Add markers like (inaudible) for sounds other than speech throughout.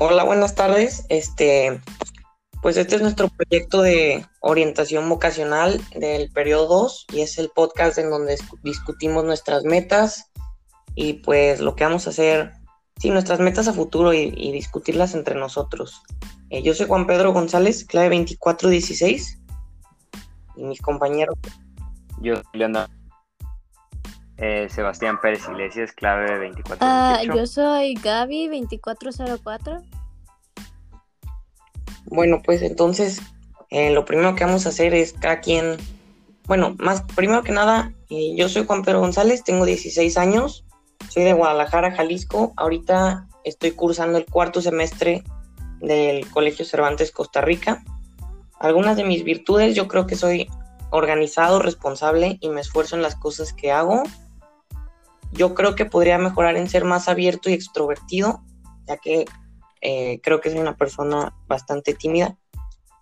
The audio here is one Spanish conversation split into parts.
Hola, buenas tardes. Este, pues este es nuestro proyecto de orientación vocacional del periodo 2 y es el podcast en donde discutimos nuestras metas y pues lo que vamos a hacer, sí, nuestras metas a futuro y, discutirlas entre nosotros. Eh, yo soy Juan Pedro González, clave 2416 y mis compañeros. Yo, Leandro. Eh, Sebastián Pérez Iglesias, clave 2418. Ah, yo soy Gaby 2404. Bueno, pues entonces eh, lo primero que vamos a hacer es cada quien, bueno, más primero que nada, eh, yo soy Juan Pedro González, tengo 16 años, soy de Guadalajara, Jalisco, ahorita estoy cursando el cuarto semestre del Colegio Cervantes Costa Rica. Algunas de mis virtudes, yo creo que soy organizado, responsable y me esfuerzo en las cosas que hago. Yo creo que podría mejorar en ser más abierto y extrovertido, ya que eh, creo que soy una persona bastante tímida.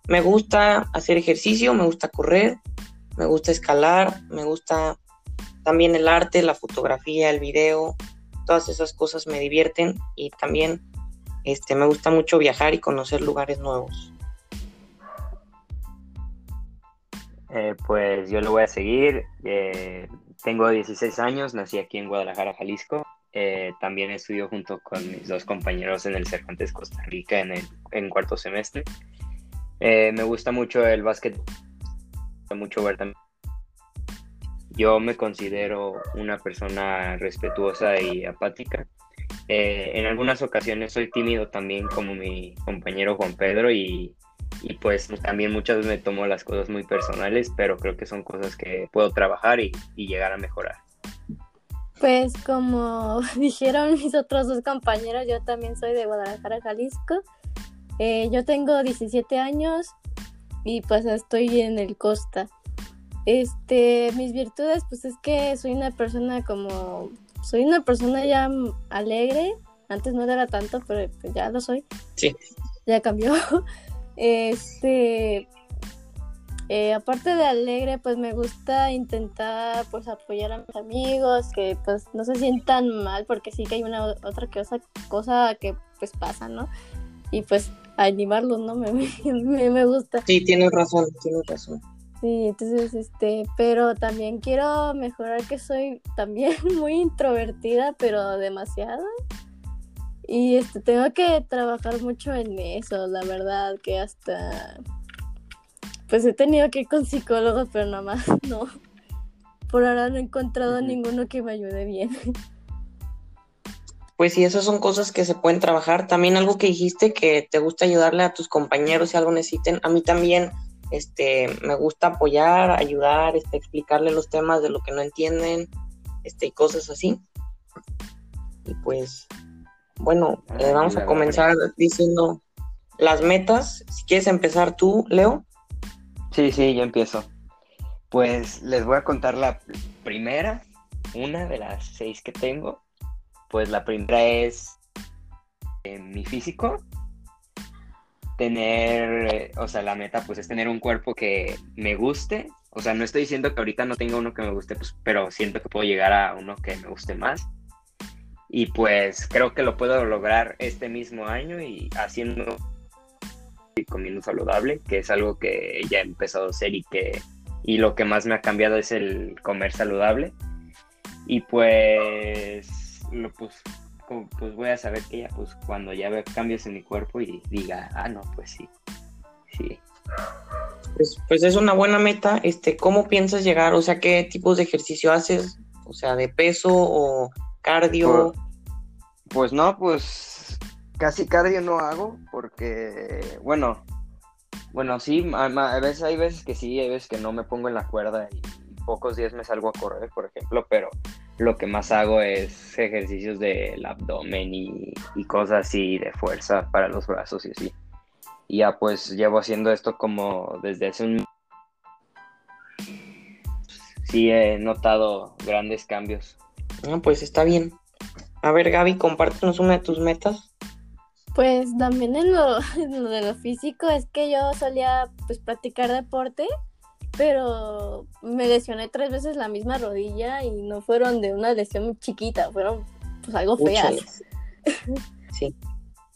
Me gusta hacer ejercicio, me gusta correr, me gusta escalar, me gusta también el arte, la fotografía, el video, todas esas cosas me divierten y también este, me gusta mucho viajar y conocer lugares nuevos. Eh, pues yo lo voy a seguir. Eh, tengo 16 años, nací aquí en Guadalajara, Jalisco. Eh, también estudio junto con mis dos compañeros en el Cervantes Costa Rica en, el, cuarto semestre. Eh, me gusta mucho el básquet, mucho ver también. Yo me considero una persona respetuosa y apática. En algunas ocasiones soy tímido también como mi compañero Juan Pedro y, y, pues también muchas veces me tomo las cosas muy personales, pero creo que son cosas que puedo trabajar y, y llegar a mejorar. Pues como (laughs) dijeron mis otros dos compañeros, yo también soy de Guadalajara, Jalisco. Eh, yo tengo 17 años y pues estoy en el Costa. Este, mis virtudes, pues es que soy una persona como, soy una persona ya alegre. Antes no era tanto, pero pues ya lo soy. Sí. Ya cambió. (laughs) Este, eh, aparte de alegre, pues me gusta intentar pues apoyar a mis amigos, que pues no se sientan mal, porque sí que hay una otra cosa, cosa que pues pasa, ¿no? Y pues animarlos, ¿no? (laughs) Me, me, me gusta. Sí, tienes razón, tienes razón. Sí, entonces, este, pero también quiero mejorar que soy también (laughs) muy introvertida, pero demasiado. Y este, tengo que trabajar mucho en eso, la verdad, que hasta pues he tenido que ir con psicólogos, pero nada más (laughs) no. Por ahora no he encontrado ninguno que me ayude bien. (laughs) Pues sí, esas son cosas que se pueden trabajar. También algo que dijiste que te gusta ayudarle a tus compañeros si algo necesiten. A mí también este, me gusta apoyar, ayudar, este, explicarle los temas de lo que no entienden, este, y cosas así. Y pues, bueno, eh, vamos a comenzar diciendo las metas. Si quieres empezar tú, Leo. Sí, sí, yo empiezo. Pues les voy a contar la primera, una de las seis que tengo. Pues la primera es eh, mi físico. Tener, eh, o sea, la meta pues es tener un cuerpo que me guste. O sea, no estoy diciendo que ahorita no tenga uno que me guste, pues, pero siento que puedo llegar a uno que me guste más. Y pues creo que lo puedo lograr este mismo año y haciendo comiendo saludable, que es algo que ya he empezado a hacer y que y lo que más me ha cambiado es el comer saludable. Y pues, pues, pues voy a saber que ya, pues cuando ya vea cambios en mi cuerpo y diga, ah, no, pues sí, sí. Pues, pues es una buena meta. Este, ¿cómo piensas llegar? O sea, ¿qué tipos de ejercicio haces? O sea, de peso o cardio. Pues, no, pues casi cardio no hago porque, bueno, bueno, sí, a, veces hay veces que sí, hay veces que no me pongo en la cuerda y pocos días me salgo a correr, por ejemplo, pero lo que más hago es ejercicios del abdomen y, cosas así de fuerza para los brazos y así. Y ya pues llevo haciendo esto como desde hace un... Sí he notado grandes cambios. Ah, pues está bien. A ver, Gaby, compártenos una de tus metas. Pues también (laughs) en lo, de lo físico es que yo solía pues practicar deporte, pero me lesioné tres veces la misma rodilla y no fueron de una lesión chiquita, fueron pues algo feas. (laughs) Sí.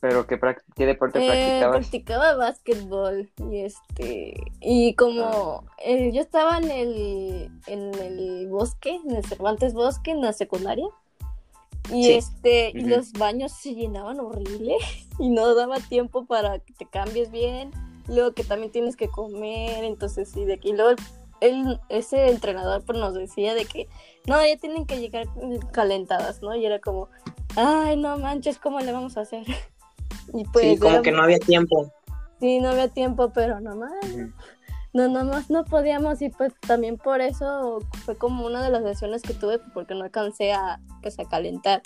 ¿Pero qué, qué deporte Eh, practicabas? practicaba básquetbol y este y como eh, yo estaba en el en el bosque, en el Cervantes Bosque, en la secundaria y Sí. este y los baños se llenaban horrible (laughs) y no daba tiempo para que te cambies bien, luego que también tienes que comer, entonces sí de aquí luego él, ese entrenador pues nos decía de que no, ya tienen que llegar calentadas, ¿no? Y era como, ay, no manches, ¿cómo le vamos a hacer? (laughs) (laughs) Y pues sí, como era- que no había tiempo. Sí, no había tiempo, pero nomás, no, nomás no podíamos y pues también por eso fue como una de las lesiones que tuve porque no alcancé a, pues, a calentar.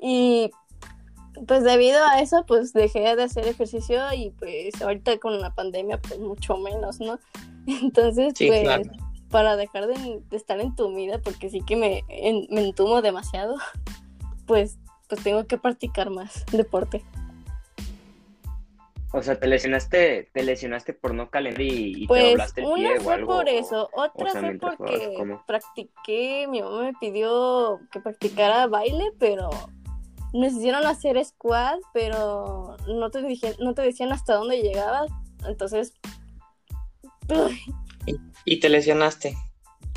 Y pues debido a eso pues dejé de hacer ejercicio y pues ahorita con la pandemia pues mucho menos, ¿no? (laughs) Entonces Sí, pues claro. para dejar de, de estar entumida porque sí que me, en- me entumo demasiado, (laughs) pues, pues tengo que practicar más deporte. O sea, te lesionaste, te lesionaste por no calentar y, y te Pues doblaste el una pie o fue algo. por eso, otra o sea, fue porque practiqué, mi mamá me pidió que practicara baile, pero nos hicieron hacer squad, pero no te dije, no te decían hasta dónde llegabas, entonces uy, Y te lesionaste.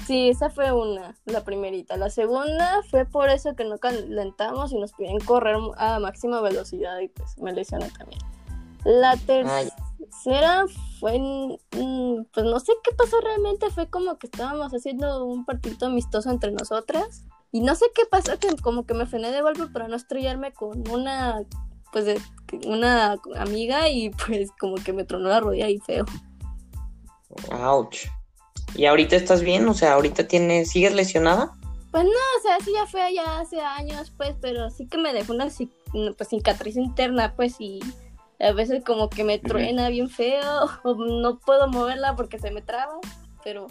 sí, esa fue una, la primerita. La segunda fue por eso que no calentamos y nos piden correr a máxima velocidad y pues me lesioné también. La tercera fue, mm, pues no sé qué pasó realmente, fue como que estábamos haciendo un partido amistoso entre nosotras y no sé qué pasó, que como que me frené de golpe para no estrellarme con una, pues de, una amiga y (laughs) pues como que me tronó la rodilla y feo. Ouch. ¿Y ahorita estás bien? O sea, ahorita tienes, ¿sigues lesionada? Pues no, o sea, sí ya fue allá hace años, pues, pero sí que me dejó una pues, cicatriz interna, pues, y a veces como que me truena bien feo, (laughs) o no puedo moverla porque se me traba, pero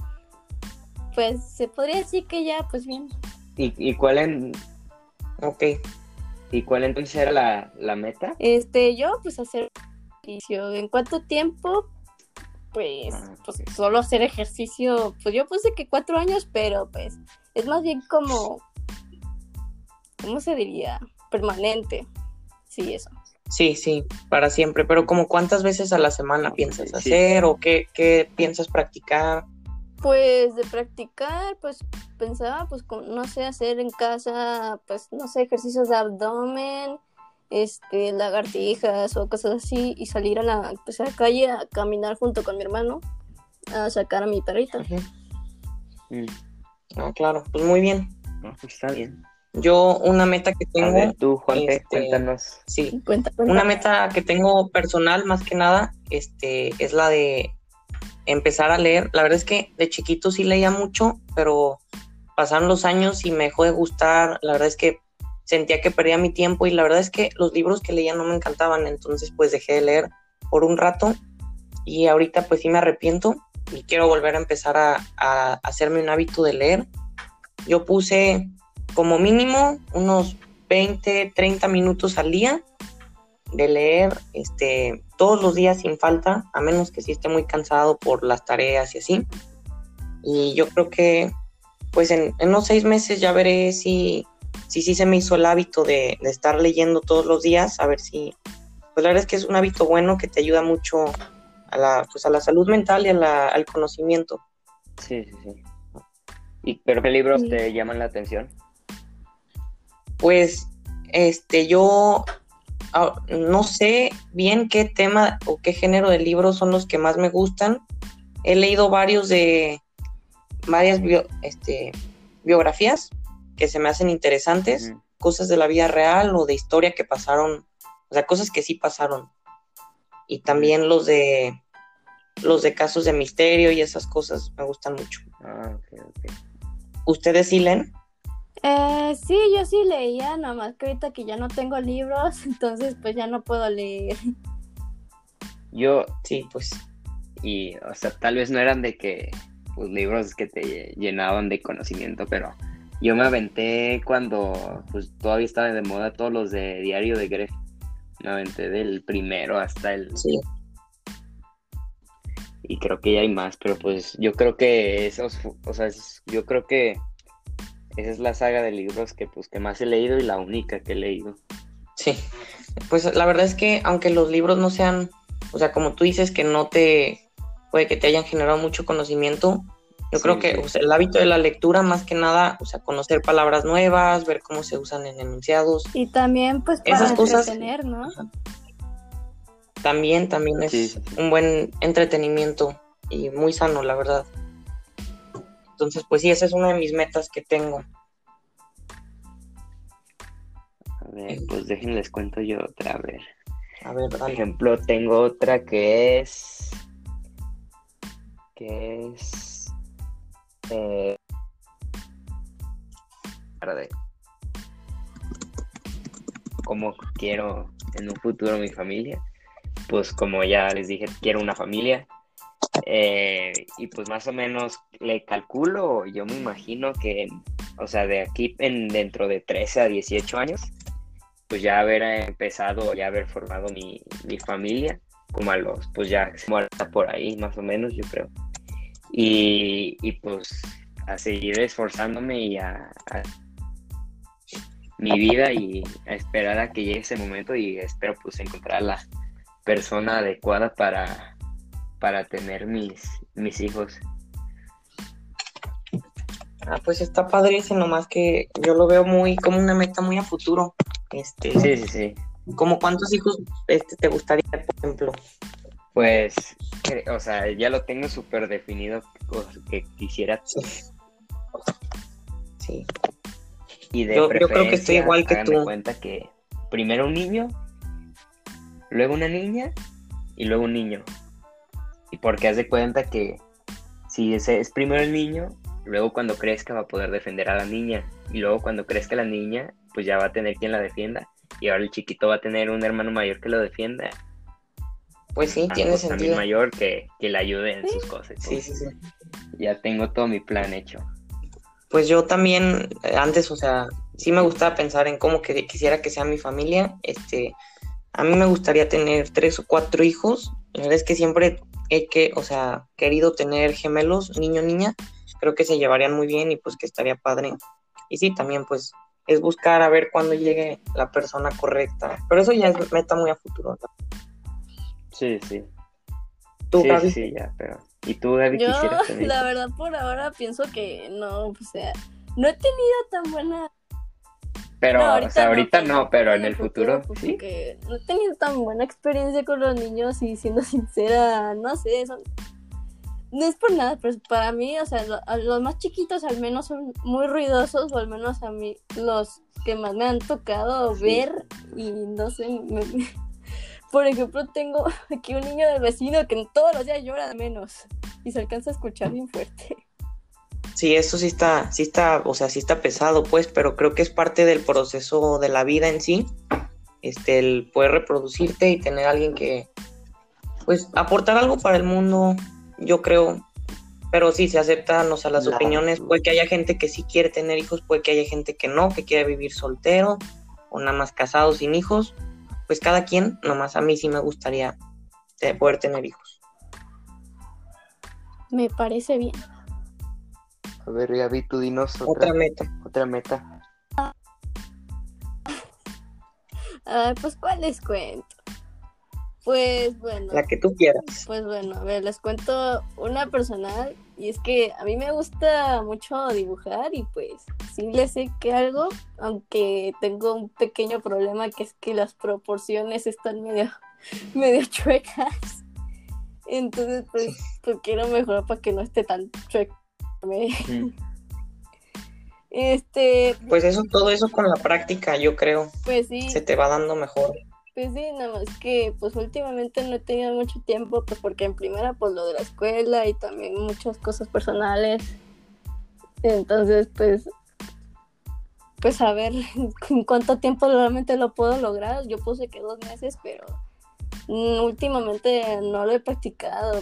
pues se podría decir que ya, pues bien. ¿Y, y cuál en, Ok. y cuál entonces era la, la meta? Este, yo, pues, hacer ejercicio. ¿En cuánto tiempo? Pues, Ah, pues solo hacer ejercicio, pues yo puse que cuatro años, pero pues es más bien como, ¿cómo se diría? Permanente. Sí, eso. Sí, sí, para siempre. Pero como cuántas veces a la semana piensas sí. hacer o qué, qué piensas practicar? Pues de practicar, pues pensaba, pues con- no sé, hacer en casa, pues no sé, ejercicios de abdomen, este, lagartijas o cosas así, y salir a la, pues, a la calle a caminar junto con mi hermano a sacar a mi perrita. Mm, Ah, claro, pues muy bien. no, pues está bien. Yo una meta que A tengo, ver, tú, Juan, este, cuéntanos. sí, Cuenta, cuenta. una meta que tengo personal más que nada, este, es la de empezar a leer. La verdad es que de chiquito sí leía mucho, pero pasaron los años y me dejó de gustar. La verdad es que sentía que perdía mi tiempo y la verdad es que los libros que leía no me encantaban, entonces pues dejé de leer por un rato y ahorita pues sí me arrepiento y quiero volver a empezar a, a hacerme un hábito de leer. Yo puse como mínimo unos 20, 30 minutos al día de leer este, todos los días sin falta, a menos que sí esté muy cansado por las tareas y así. Y yo creo que pues en, en unos seis meses ya veré si si sí se me hizo el hábito de, de estar leyendo todos los días, a ver si, pues la verdad es que es un hábito bueno que te ayuda mucho a la, pues a la salud mental y a la- al conocimiento. Sí, sí, sí. ¿Y, ¿Pero qué libros Sí. te llaman la atención? Pues, este, yo ah, no sé bien qué tema o qué género de libros son los que más me gustan. He leído varios de varias bio- este, biografías que se me hacen interesantes, cosas de la vida real o de historia que pasaron, o sea, cosas que sí pasaron. Y también los de los de casos de misterio y esas cosas me gustan mucho. Ah, ok, ok. ¿Ustedes sí leen? Eh, sí, yo sí leía, nada más que ahorita que ya no tengo libros, (laughs) entonces pues ya no puedo leer. Yo, Sí, pues y, o sea, tal vez no eran de que, pues, libros que te llenaban de conocimiento, pero yo me aventé cuando, pues, todavía estaba de moda todos los de Diario de Gref. Me aventé del primero hasta el... sí. Y creo que ya hay más, pero pues yo creo que esos, o sea, yo creo que esa es la saga de libros que, pues, que más he leído y la única que he leído. Sí, pues la verdad es que aunque los libros no sean, o sea, como tú dices que no te, puede que te hayan generado mucho conocimiento, yo Sí, creo que sí. o sea, el hábito de la lectura más que nada, o sea, conocer palabras nuevas, ver cómo se usan en enunciados, Y también, pues, para Esas cosas- entretener, ¿no? también, también es Sí, sí, sí. un buen entretenimiento y muy sano, la verdad. Entonces, pues sí, esa es una de mis metas que tengo. A ver, pues déjenles cuento yo otra, a ver. A ver, Por ejemplo, tengo otra que es. que es. Eh, de cómo quiero en un futuro mi familia. Pues como ya les dije, quiero una familia. Eh, y pues más o menos le calculo, yo me imagino que, o sea, de aquí en dentro de 13 a 18 años, pues ya haber empezado, ya haber formado mi, mi familia, como a los, pues ya muerta por ahí, más o menos, yo creo. Y, y pues a seguir esforzándome y a, a mi vida y a esperar a que llegue ese momento y espero pues encontrar la persona adecuada para, para tener mis, mis hijos. Ah, pues está padre ese, nomás que yo lo veo muy como una meta muy a futuro. Este, Sí, sí, sí. como cuántos hijos este, te gustaría, por ejemplo. Pues, o sea, ya lo tengo súper definido que quisiera Sí. Sí. y de Yo- yo creo que estoy igual que tú. cuenta que primero un niño, luego una niña y luego un niño. Y porque haz de cuenta que si ese es primero el niño, luego cuando crezca va a poder defender a la niña y luego cuando crezca la niña, pues ya va a tener quien la defienda y ahora el chiquito va a tener un hermano mayor que lo defienda, Pues sí, Ah, tiene pues, también sentido. mayor que, que le ayude en sus cosas. Sí, sí, sí. Ya tengo todo mi plan hecho. Pues yo también, eh, antes, o sea, sí me gustaba pensar en cómo que quisiera que sea mi familia. Este, a mí me gustaría tener tres o cuatro hijos. La verdad es que siempre he que, o sea, querido tener gemelos, niño, niña. Creo que se llevarían muy bien y pues que estaría padre. Y sí, también pues es buscar a ver cuándo llegue la persona correcta. Pero eso ya es meta muy a futuro. ¿no? Sí, sí. Tú, sí, Gaby. sí, ya, pero. ¿Y tú, Gaby, Yo, quisieras tener? la verdad, por ahora pienso que no, o sea, no he tenido tan buena. Pero, no, o sea, ahorita no, pero en en el futuro, sí. porque no he tenido tan buena experiencia con los niños y siendo (laughs) sincera, no sé, son... No es por nada, pero para mí, o sea, lo- los más chiquitos al menos son muy ruidosos, o al menos a mí los que más me han tocado Sí. ver y no sé, me- (laughs) por ejemplo, tengo (laughs) aquí un niño del vecino que todos los días llora de menos y se alcanza a escuchar bien fuerte. Sí, eso sí está, sí está, o sea, sí está pesado, pues, pero creo que es parte del proceso de la vida en sí, este, el poder reproducirte y tener a alguien que, pues, aportar algo para el mundo, yo creo, pero sí, se aceptan, o sea, las Claro. opiniones, puede que haya gente que sí quiere tener hijos, puede que haya gente que no, que quiere vivir soltero, o nada más casado sin hijos, pues cada quien, nomás a mí sí me gustaría eh, poder tener hijos. Me parece bien. A ver, Gaby, tú dinos Otra otra, meta. otra meta. Ah, pues, ¿cuál les cuento? Pues, bueno. La que tú quieras. Pues bueno, a ver, les cuento una personal y es que a mí me gusta mucho dibujar y pues sí le sé que algo, aunque tengo un pequeño problema que es que las proporciones están medio, (laughs) medio chuecas. Entonces, pues, pues quiero mejorar para que no esté tan chueca. (laughs) Este, Pues eso, todo eso con la práctica, yo creo, pues sí, se te va dando mejor. Pues sí, nada más que pues últimamente no he tenido mucho tiempo, pues porque en primera pues lo de la escuela y también muchas cosas personales. Entonces pues pues a ver (laughs) en cuánto tiempo realmente lo puedo lograr. Yo puse que dos meses, pero mm, últimamente no lo he practicado.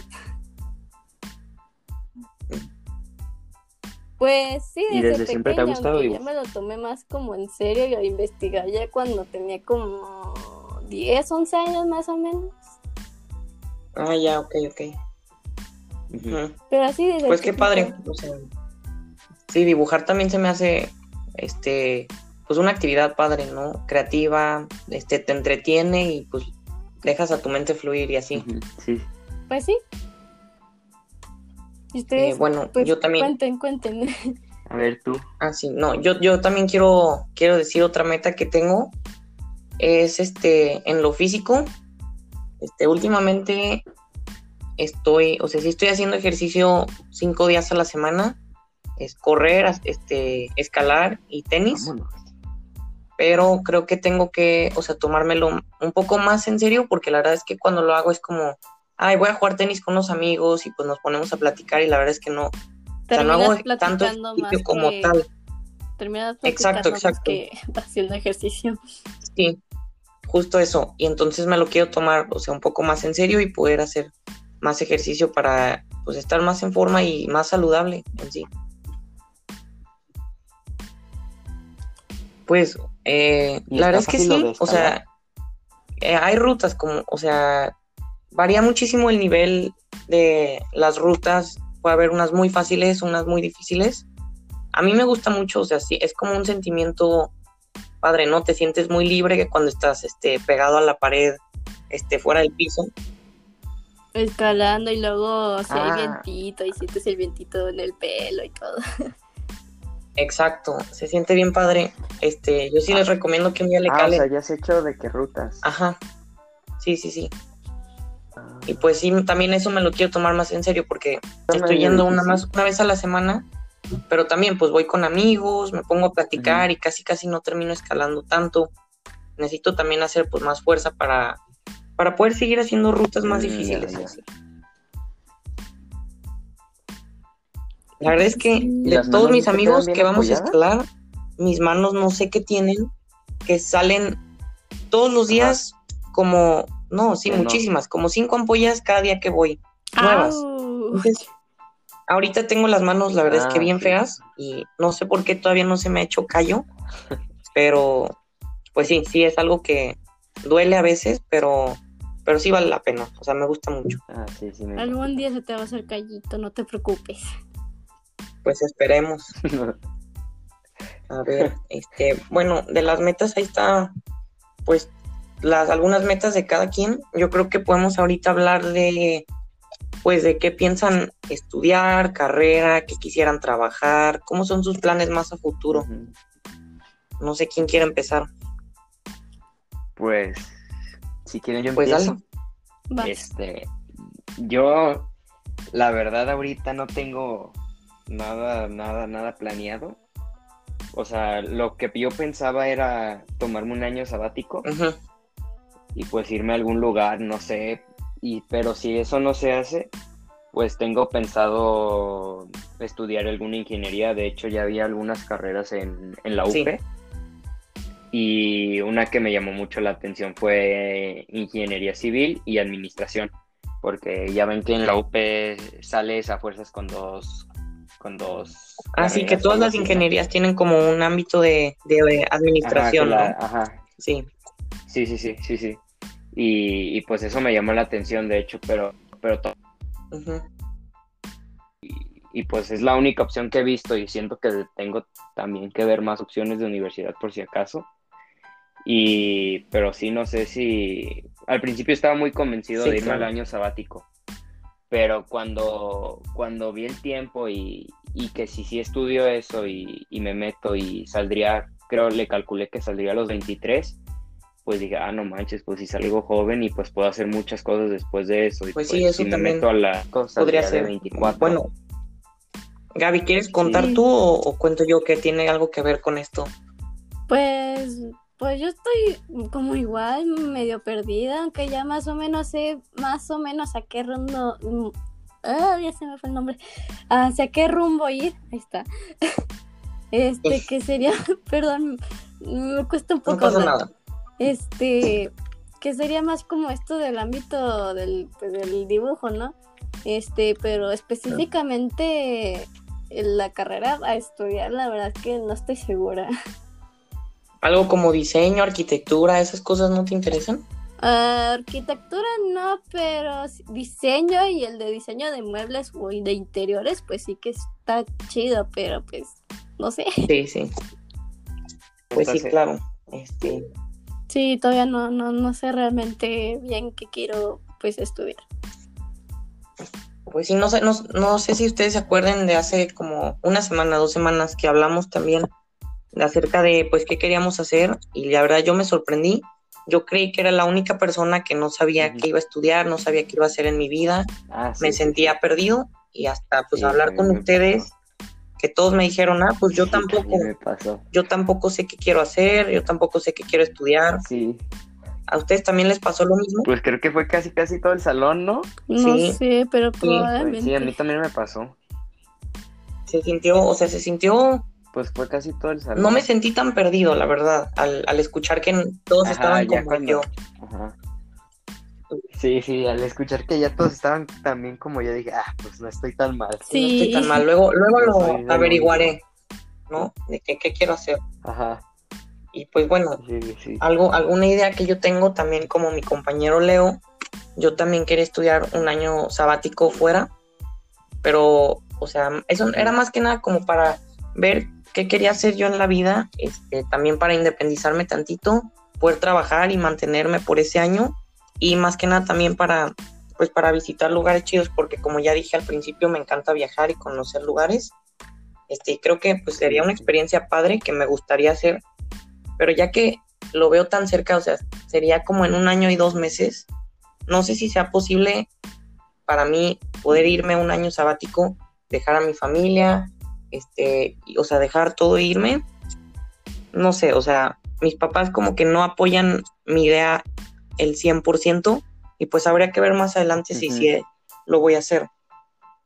Pues sí, ¿Y desde, desde siempre te ha pequeña, gustado aunque ya dibujar? me lo tomé más como en serio y a investigar ya cuando tenía como 10, 11 años más o menos. Ah, ya, ok, ok. Pero así desde Pues qué padre. o sea, sí, dibujar también se me hace, este, pues una actividad padre, ¿no? Creativa, este, te entretiene y pues dejas a tu mente fluir y así. Sí. Pues sí. ¿Y ustedes? Eh, bueno, Pues, yo también. Cuenten, cuenten. A ver tú. Ah, sí, no, yo, yo también quiero, quiero decir otra meta que tengo. Es este, en lo físico. Este, últimamente estoy, o sea, sí estoy haciendo ejercicio cinco días a la semana. Es correr, este, escalar y tenis. Vámonos. Pero creo que tengo que, o sea, tomármelo un poco más en serio, porque la verdad es que cuando lo hago es como, ay, voy a jugar tenis con unos amigos y pues nos ponemos a platicar y la verdad es que no, o sea, no hago tanto ejercicio como que- tal. Terminas Exacto, exacto. que (laughs) haciendo ejercicio. Sí, justo eso. Y entonces me lo quiero tomar, o sea, un poco más en serio y poder hacer más ejercicio para, pues, estar más en forma y más saludable en sí. Pues, eh, ¿Y la verdad es que sí, o sea, eh, hay rutas como, o sea, varía muchísimo el nivel de las rutas. Puede haber unas muy fáciles, unas muy difíciles. A mí me gusta mucho, o sea, sí, es como un sentimiento padre, ¿no? Te sientes muy libre que cuando estás este, pegado a la pared, este, fuera del piso. Escalando y luego si hay Ah. vientito y sientes el vientito en el pelo y todo. Exacto, se siente bien padre. Este, yo sí les recomiendo que un día le Ah, o calen. sea, ya has hecho de qué rutas. Ajá. Sí, sí, sí. Y pues sí, también eso me lo quiero tomar más en serio porque estoy yendo una más una vez a la semana, pero también pues voy con amigos, me pongo a platicar y casi casi no termino escalando tanto. Necesito también hacer pues más fuerza para para poder seguir haciendo rutas más Mm, difíciles. así. La verdad es que Sí. ¿Y de todos mis amigos que vamos a escalar, mis manos no sé qué tienen, que salen todos los Ajá. días como, no, sí, muchísimas, como cinco ampollas cada día que voy, nuevas. Entonces, ahorita tengo las manos, la verdad es que Ah, bien sí. feas y no sé por qué todavía no se me ha hecho callo, pero pues sí, sí es algo que duele a veces, pero, pero sí vale la pena, o sea, me gusta mucho. Ah, sí, sí. Me... Algún día se te va a hacer callito, no te preocupes. Pues esperemos. (laughs) A ver, este, bueno, de las metas ahí está, pues, las algunas metas de cada quien. Yo creo que podemos ahorita hablar de, pues, de qué piensan estudiar, carrera, qué quisieran trabajar, cómo son sus planes más a futuro. No sé quién quiere empezar. Pues, si quieren yo Pues empiezo. dale. Este, yo, la verdad, ahorita no tengo nada, nada, nada planeado. O sea, lo que yo pensaba era tomarme un año sabático Ujú, y pues irme a algún lugar, no sé. Y, pero si eso no se hace, pues tengo pensado estudiar alguna ingeniería. De hecho, ya había algunas carreras en, en la Sí. UP. Y una que me llamó mucho la atención fue ingeniería civil y administración. Porque ya ven que en la UP sales a fuerzas con dos. Con dos. Así que todas las ingenierías tienen como un ámbito de, de Ajá, administración, la- ¿no? ajá, Sí. Sí, sí, sí, sí, sí. Y, y pues eso me llamó la atención, de hecho, pero, pero to- ujú. y pues es la única opción que he visto y siento que tengo también que ver más opciones de universidad por si acaso. Y pero sí no sé si al principio estaba muy convencido Sí, de irme claro. al año sabático. Pero cuando, cuando vi el tiempo y, y que si sí estudio eso y, y me meto y saldría, creo le calculé que saldría a los 23, pues dije, ah, no manches, pues si salgo joven y pues puedo hacer muchas cosas después de eso. Y Pues sí, eso si me meto a la cosa Podría de ser. 24. Bueno, Gaby, ¿quieres contar Sí. tú o, o cuento yo que tiene algo que ver con esto? Pues, pues yo estoy como igual, medio perdida, aunque ya más o menos sé más o menos a qué rumbo. mm, Ah, ya se me fue el nombre. Hacia qué rumbo ir. Ahí está. (laughs) Este, que sería, (laughs) perdón, me cuesta un No poco. pasa hablar. nada. Este, que sería más como esto del ámbito del, pues, del dibujo, ¿no? Este, pero específicamente en la carrera a estudiar, la verdad es que no estoy segura. (laughs) Algo como diseño, arquitectura, esas cosas no te interesan? Ah, arquitectura no, pero diseño y el de diseño de muebles o de interiores, pues sí que está chido, pero pues no sé. Sí, sí. Pues sí, claro. Este... Sí, todavía no, no, no sé realmente bien qué quiero pues estudiar. Pues sí, no sé, no, no sé si ustedes se acuerden de hace como una semana, dos semanas que hablamos también de acerca de pues qué queríamos hacer y la verdad yo me sorprendí. Yo creí que era la única persona que no sabía qué iba a estudiar, no sabía qué iba a hacer en mi vida. Ah, me sentía perdido y hasta pues hablar con ustedes que todos me dijeron, ah, pues yo tampoco, yo tampoco sé qué quiero hacer, yo tampoco sé qué quiero estudiar. Sí. ¿A ustedes también les pasó lo mismo? Pues creo que fue casi casi todo el salón, ¿no? No sé, pero probablemente. Sí, a mí también me pasó. Se sintió, o sea, se sintió... Pues fue casi todo el salón. No me sentí tan perdido, la verdad, al, al escuchar que todos estaban como yo. Ajá. Sí, sí, al escuchar que ya todos estaban también como yo dije, ah, pues no estoy tan mal. Sí. No estoy tan mal. Luego, luego lo averiguaré, ¿no? De qué, qué quiero hacer. Ajá. Y pues bueno, algo, alguna idea que yo tengo también como mi compañero Leo, yo también quería estudiar un año sabático fuera, pero, o sea, eso era más que nada como para ver qué quería hacer yo en la vida, este, también para independizarme tantito, poder trabajar y mantenerme por ese año y más que nada también para pues para visitar lugares chidos porque como ya dije al principio me encanta viajar y conocer lugares. Este creo que pues sería una experiencia padre que me gustaría hacer pero ya que lo veo tan cerca o sea sería como en un año y dos meses. No sé si sea posible para mí poder irme un año sabático dejar a mi familia este o sea dejar todo e irme. No sé o sea mis papás como que no apoyan mi idea el 100% y pues habría que ver más adelante si sí lo voy a hacer.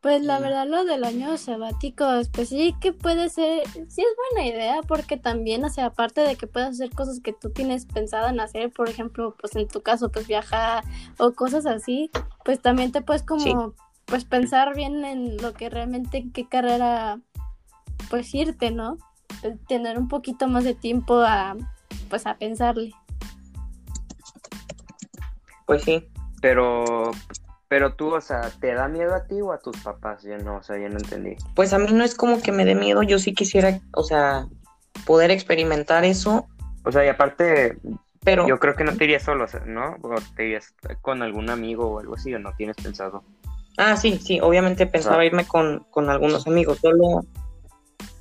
Pues la verdad lo del año sabático, pues sí que puede ser, sí es buena idea porque también, o sea, aparte de que puedas hacer cosas que tú tienes pensado en hacer, por ejemplo, pues en tu caso, pues viajar o cosas así, pues también te puedes como, pues pensar bien en lo que realmente, en qué carrera, pues irte, ¿no? Tener un poquito más de tiempo a, pues a pensarle. Pues sí. Pero, pero tú, o sea, ¿te da miedo a ti o a tus papás? Yo no, o sea, yo no entendí. Pues a mí no es como que me dé miedo, yo sí quisiera, o sea, poder experimentar eso. O sea, y aparte, pero yo creo que no te irías solo, ¿no? O te irías con algún amigo o algo así, o no tienes pensado. Ah, sí, sí, obviamente pensaba irme con, con algunos amigos, solo,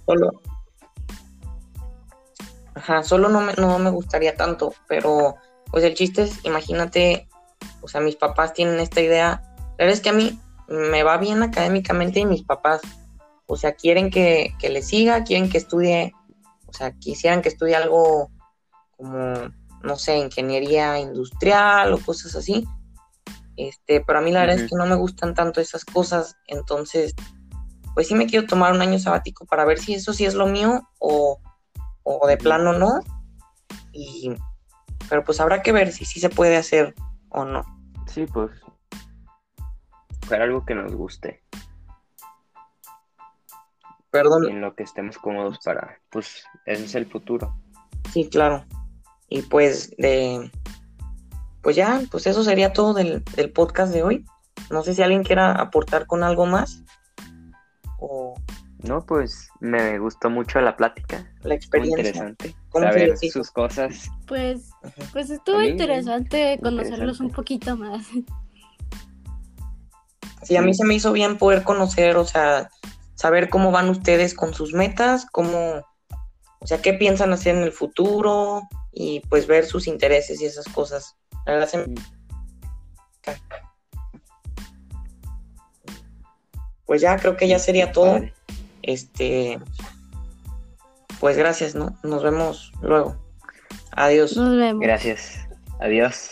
solo, ajá, solo no me, no me gustaría tanto, pero pues el chiste es, imagínate o sea, mis papás tienen esta idea. La verdad es que a mí me va bien académicamente y mis papás, o sea, quieren que, que le siga, quieren que estudie, o sea, quisieran que estudie algo como, no sé, ingeniería industrial o cosas así. Este, pero a mí la verdad es que no me gustan tanto esas cosas, entonces, pues sí me quiero tomar un año sabático para ver si eso sí es lo mío o, o de plano no. Y, pero pues habrá que ver si sí se puede hacer o no. Sí, pues. Para algo que nos guste. Perdón. en lo que estemos cómodos para. Pues ese es el futuro. Sí, claro. Y pues de. Pues ya, pues eso sería todo del, podcast de hoy. No sé si alguien quiera aportar con algo más. O. No, pues me gustó mucho la plática. La experiencia. Muy interesante. Saber sus cosas. Pues, pues estuvo interesante conocerlos un poquito más. Sí, a mí se me hizo bien poder conocer, o sea, saber cómo van ustedes con sus metas, cómo, o sea, qué piensan hacer en el futuro y pues ver sus intereses y esas cosas. Pues ya creo que ya sería todo. Este, pues gracias, ¿no? Nos vemos luego. Adiós. Nos vemos. Gracias. Adiós.